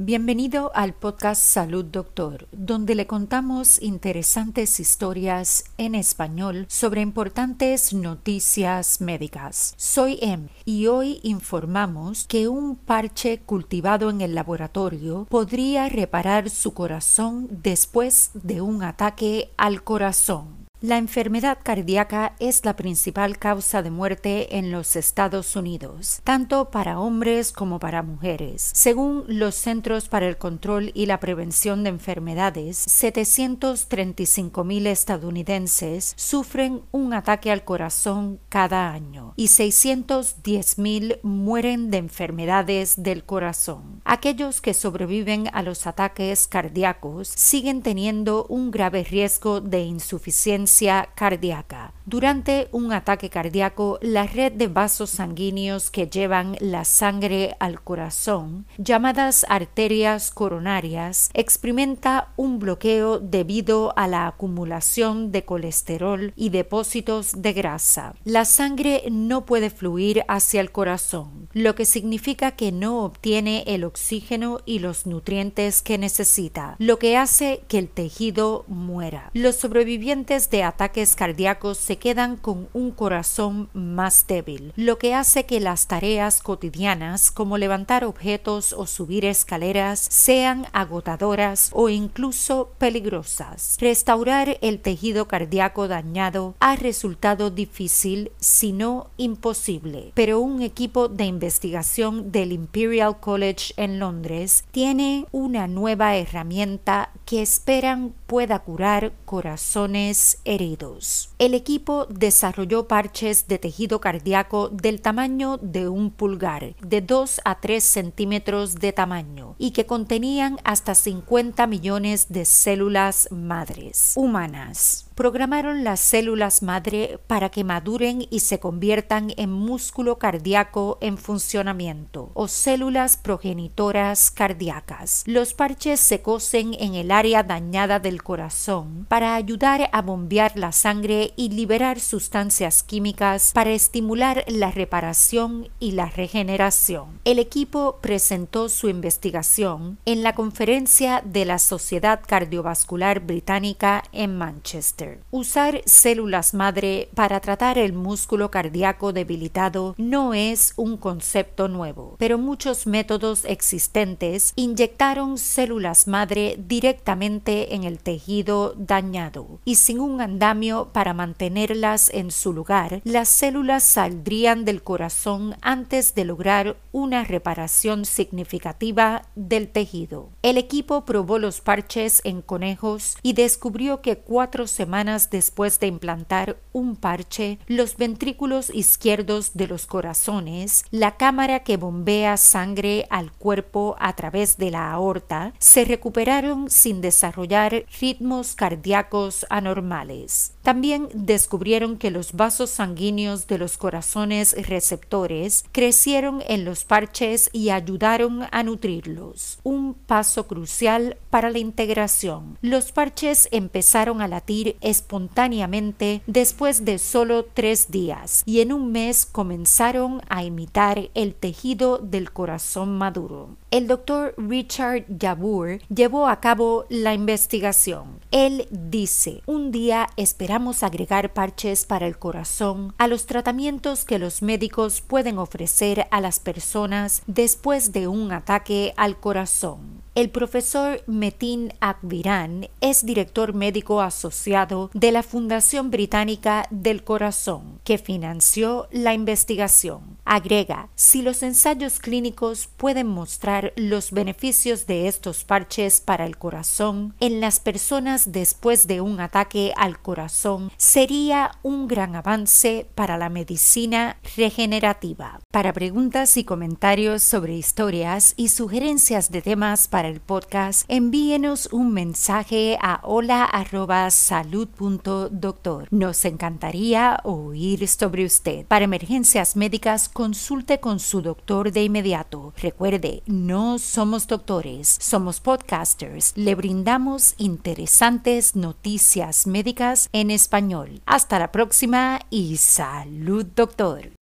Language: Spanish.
Bienvenido al podcast Salud Doctor, donde le contamos interesantes historias en español sobre importantes noticias médicas. Soy Em y hoy informamos que un parche cultivado en el laboratorio podría reparar su corazón después de un ataque al corazón. La enfermedad cardíaca es la principal causa de muerte en los Estados Unidos, tanto para hombres como para mujeres. Según los Centros para el Control y la Prevención de Enfermedades, 735 mil estadounidenses sufren un ataque al corazón cada año y 610 mil mueren de enfermedades del corazón. Aquellos que sobreviven a los ataques cardíacos siguen teniendo un grave riesgo de insuficiencia cardíaca. Durante un ataque cardíaco, la red de vasos sanguíneos que llevan la sangre al corazón, llamadas arterias coronarias, experimenta un bloqueo debido a la acumulación de colesterol y depósitos de grasa. La sangre no puede fluir hacia el corazón, lo que significa que no obtiene el oxígeno y los nutrientes que necesita, lo que hace que el tejido muera. Los sobrevivientes de ataques cardíacos se quedan con un corazón más débil, lo que hace que las tareas cotidianas como levantar objetos o subir escaleras sean agotadoras o incluso peligrosas. Restaurar el tejido cardíaco dañado ha resultado difícil, si no imposible, pero un equipo de investigación del Imperial College en Londres tiene una nueva herramienta que esperan pueda curar corazones heridos. El equipo desarrolló parches de tejido cardíaco del tamaño de un pulgar, de 2 a 3 centímetros de tamaño, y que contenían hasta 50 millones de células madres humanas programaron las células madre para que maduren y se conviertan en músculo cardíaco en funcionamiento o células progenitoras cardíacas. Los parches se cosen en el área dañada del corazón para ayudar a bombear la sangre y liberar sustancias químicas para estimular la reparación y la regeneración. El equipo presentó su investigación en la conferencia de la Sociedad Cardiovascular Británica en Manchester. Usar células madre para tratar el músculo cardíaco debilitado no es un concepto nuevo, pero muchos métodos existentes inyectaron células madre directamente en el tejido dañado y sin un andamio para mantenerlas en su lugar, las células saldrían del corazón antes de lograr una reparación significativa del tejido. El equipo probó los parches en conejos y descubrió que cuatro semanas después de implantar un parche, los ventrículos izquierdos de los corazones, la cámara que bombea sangre al cuerpo a través de la aorta, se recuperaron sin desarrollar ritmos cardíacos anormales. También descubrieron que los vasos sanguíneos de los corazones receptores crecieron en los parches y ayudaron a nutrirlos, un paso crucial para la integración. Los parches empezaron a latir espontáneamente después de solo tres días y en un mes comenzaron a imitar el tejido del corazón maduro. El doctor Richard Jabur llevó a cabo la investigación. Él dice, un día esperamos agregar parches para el corazón a los tratamientos que los médicos pueden ofrecer a las personas después de un ataque al corazón. El profesor Metin Akbiran es director médico asociado de la Fundación Británica del Corazón, que financió la investigación. Agrega, si los ensayos clínicos pueden mostrar los beneficios de estos parches para el corazón en las personas después de un ataque al corazón, sería un gran avance para la medicina regenerativa. Para preguntas y comentarios sobre historias y sugerencias de temas el podcast, envíenos un mensaje a hola@salud.doctor. Nos encantaría oír sobre usted. Para emergencias médicas, consulte con su doctor de inmediato. Recuerde, no somos doctores, somos podcasters. Le brindamos interesantes noticias médicas en español. Hasta la próxima y salud, doctor.